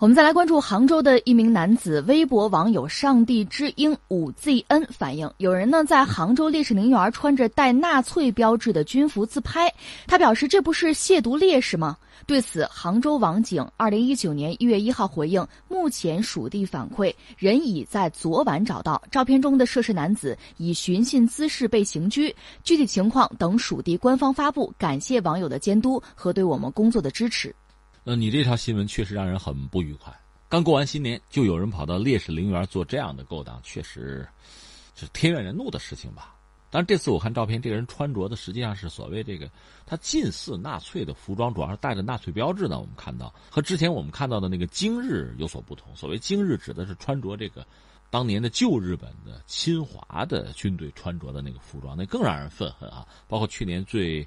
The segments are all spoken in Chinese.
我们再来关注杭州的一名男子，微博网友“上帝之鹰五 zn” 反映，有人呢在杭州烈士陵园穿着带纳粹标志的军服自拍。他表示，这不是亵渎烈士吗？对此，杭州网警二零一九年一月一号回应，目前属地反馈，人已在昨晚找到照片中的涉事男子，以寻衅滋事被刑拘，具体情况等属地官方发布。感谢网友的监督和对我们工作的支持。那你这条新闻确实让人很不愉快。刚过完新年，就有人跑到烈士陵园做这样的勾当，确实是天怨人怒的事情吧？但是这次我看照片，这个人穿着的实际上是所谓这个他近似纳粹的服装，主要是带着纳粹标志呢。我们看到和之前我们看到的那个今日有所不同。所谓今日指的是穿着这个当年的旧日本的侵华的军队穿着的那个服装，那更让人愤恨啊！包括去年最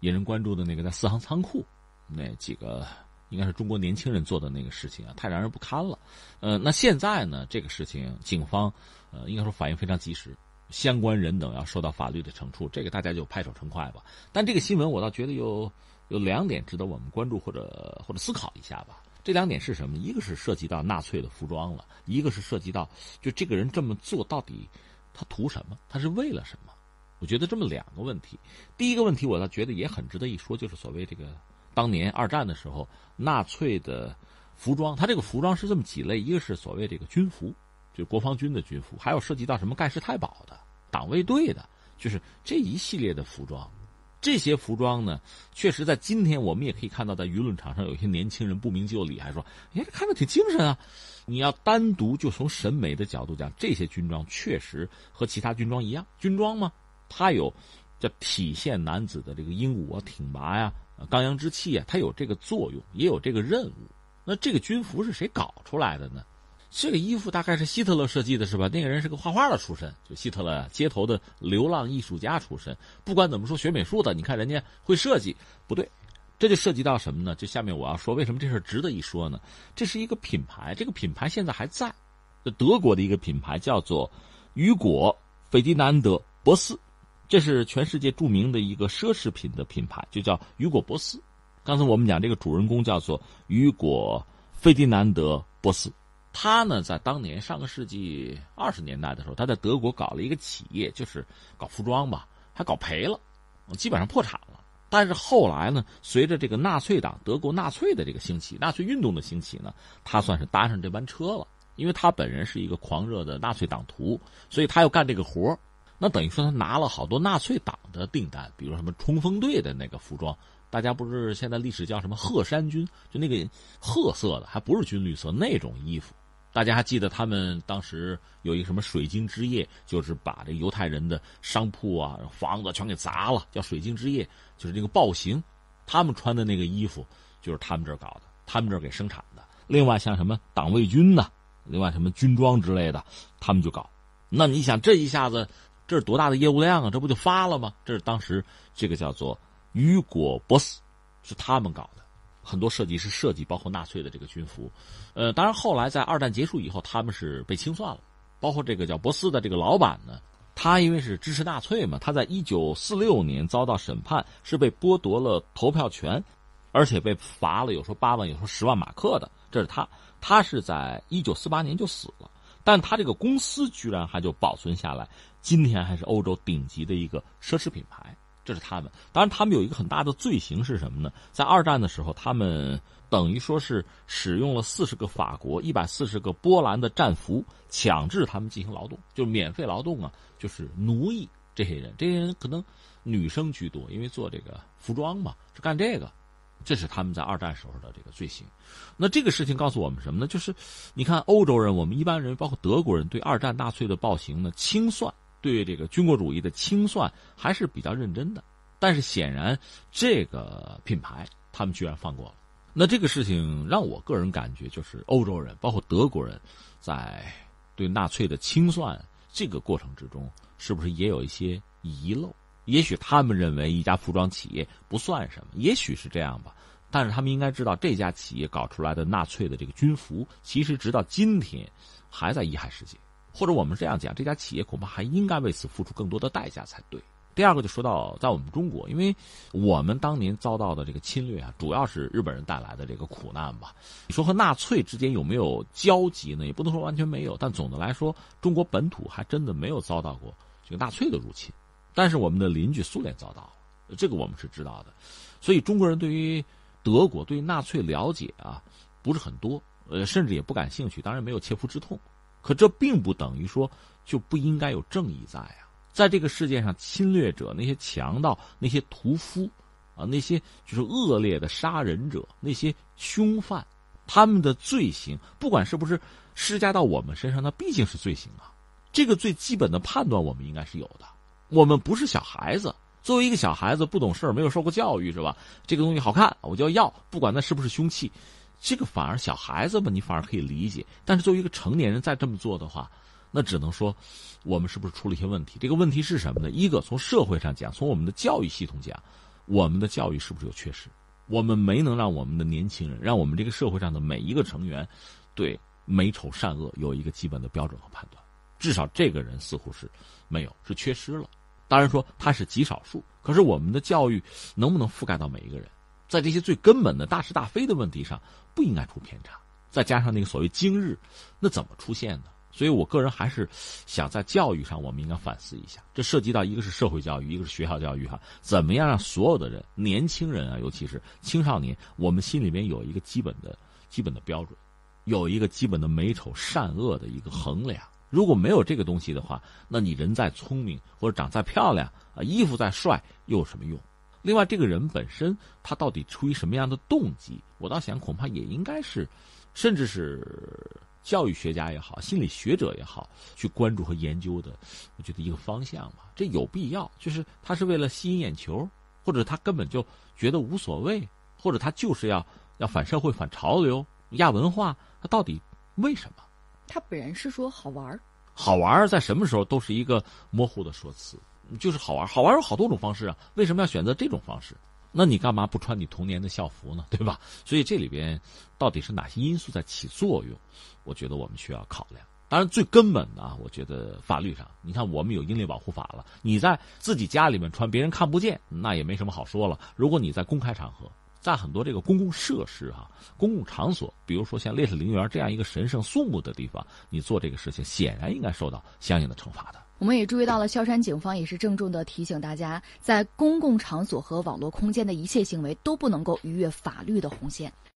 引人关注的那个在四行仓库那几个。应该是中国年轻人做的那个事情啊，太让人不堪了。呃，那现在呢，这个事情警方呃应该说反应非常及时，相关人等要受到法律的惩处，这个大家就拍手称快吧。但这个新闻我倒觉得有有两点值得我们关注或者或者思考一下吧。这两点是什么？一个是涉及到纳粹的服装了，一个是涉及到就这个人这么做到底他图什么？他是为了什么？我觉得这么两个问题。第一个问题我倒觉得也很值得一说，就是所谓这个。当年二战的时候，纳粹的服装，它这个服装是这么几类：一个是所谓这个军服，就国防军的军服；还有涉及到什么盖世太保的、党卫队的，就是这一系列的服装。这些服装呢，确实在今天我们也可以看到，在舆论场上有些年轻人不明就里，还说：“哎，看着挺精神啊！”你要单独就从审美的角度讲，这些军装确实和其他军装一样，军装嘛，它有叫体现男子的这个英武啊、挺拔呀。刚阳之气啊，它有这个作用，也有这个任务。那这个军服是谁搞出来的呢？这个衣服大概是希特勒设计的，是吧？那个人是个画画的出身，就希特勒街头的流浪艺术家出身。不管怎么说，学美术的，你看人家会设计，不对，这就涉及到什么呢？就下面我要说，为什么这事值得一说呢？这是一个品牌，这个品牌现在还在，德国的一个品牌叫做雨果费迪南德博斯。这是全世界著名的一个奢侈品的品牌，就叫雨果·博斯。刚才我们讲这个主人公叫做雨果·费迪南德·博斯，他呢在当年上个世纪二十年代的时候，他在德国搞了一个企业，就是搞服装吧，还搞赔了，基本上破产了。但是后来呢，随着这个纳粹党、德国纳粹的这个兴起，纳粹运动的兴起呢，他算是搭上这班车了，因为他本人是一个狂热的纳粹党徒，所以他要干这个活那等于说他拿了好多纳粹党的订单，比如什么冲锋队的那个服装，大家不是现在历史叫什么鹤山军，就那个褐色的，还不是军绿色那种衣服。大家还记得他们当时有一个什么水晶之夜，就是把这犹太人的商铺啊、房子全给砸了，叫水晶之夜，就是那个暴行。他们穿的那个衣服就是他们这儿搞的，他们这儿给生产的。另外像什么党卫军呐，另外什么军装之类的，他们就搞。那你想这一下子。这是多大的业务量啊！这不就发了吗？这是当时这个叫做雨果博斯，是他们搞的，很多设计师设计，包括纳粹的这个军服。呃，当然后来在二战结束以后，他们是被清算了。包括这个叫博斯的这个老板呢，他因为是支持纳粹嘛，他在一九四六年遭到审判，是被剥夺了投票权，而且被罚了，有说八万，有说十万马克的。这是他，他是在一九四八年就死了。但他这个公司居然还就保存下来，今天还是欧洲顶级的一个奢侈品牌，这是他们。当然，他们有一个很大的罪行是什么呢？在二战的时候，他们等于说是使用了四十个法国、一百四十个波兰的战俘，强制他们进行劳动，就是免费劳动啊，就是奴役这些人。这些人可能女生居多，因为做这个服装嘛，是干这个。这是他们在二战时候的这个罪行，那这个事情告诉我们什么呢？就是你看欧洲人，我们一般人包括德国人对二战纳粹的暴行呢清算，对这个军国主义的清算还是比较认真的。但是显然这个品牌他们居然放过了。那这个事情让我个人感觉，就是欧洲人包括德国人，在对纳粹的清算这个过程之中，是不是也有一些遗漏？也许他们认为一家服装企业不算什么，也许是这样吧。但是他们应该知道，这家企业搞出来的纳粹的这个军服，其实直到今天还在遗害世界。或者我们这样讲，这家企业恐怕还应该为此付出更多的代价才对。第二个就说到在我们中国，因为我们当年遭到的这个侵略啊，主要是日本人带来的这个苦难吧。你说和纳粹之间有没有交集呢？也不能说完全没有，但总的来说，中国本土还真的没有遭到过这个纳粹的入侵。但是我们的邻居苏联遭到了，这个我们是知道的。所以中国人对于德国、对于纳粹了解啊，不是很多，呃，甚至也不感兴趣。当然没有切肤之痛，可这并不等于说就不应该有正义在啊。在这个世界上，侵略者、那些强盗、那些屠夫，啊，那些就是恶劣的杀人者、那些凶犯，他们的罪行，不管是不是施加到我们身上，那毕竟是罪行啊。这个最基本的判断，我们应该是有的。我们不是小孩子，作为一个小孩子，不懂事儿，没有受过教育，是吧？这个东西好看，我就要要，不管那是不是凶器，这个反而小孩子们你反而可以理解。但是作为一个成年人再这么做的话，那只能说，我们是不是出了一些问题？这个问题是什么呢？一个从社会上讲，从我们的教育系统讲，我们的教育是不是有缺失？我们没能让我们的年轻人，让我们这个社会上的每一个成员，对美丑善恶有一个基本的标准和判断。至少这个人似乎是没有，是缺失了。当然说他是极少数，可是我们的教育能不能覆盖到每一个人？在这些最根本的大是大非的问题上，不应该出偏差。再加上那个所谓今日，那怎么出现呢？所以，我个人还是想在教育上，我们应该反思一下。这涉及到一个是社会教育，一个是学校教育，哈，怎么样让所有的人，年轻人啊，尤其是青少年，我们心里面有一个基本的、基本的标准，有一个基本的美丑善恶的一个衡量。如果没有这个东西的话，那你人再聪明或者长再漂亮啊，衣服再帅又有什么用？另外，这个人本身他到底出于什么样的动机？我倒想，恐怕也应该是，甚至是。教育学家也好，心理学者也好，去关注和研究的，我觉得一个方向吧，这有必要。就是他是为了吸引眼球，或者他根本就觉得无所谓，或者他就是要要反社会、反潮流、亚文化，他到底为什么？他本人是说好玩好玩在什么时候都是一个模糊的说辞，就是好玩好玩有好多种方式啊，为什么要选择这种方式？那你干嘛不穿你童年的校服呢？对吧？所以这里边到底是哪些因素在起作用？我觉得我们需要考量。当然，最根本的啊，我觉得法律上，你看我们有英烈保护法了，你在自己家里面穿，别人看不见，那也没什么好说了。如果你在公开场合，在很多这个公共设施哈、公共场所，比如说像烈士陵园这样一个神圣肃穆的地方，你做这个事情，显然应该受到相应的惩罚的。我们也注意到了，萧山警方也是郑重的提醒大家，在公共场所和网络空间的一切行为都不能够逾越法律的红线。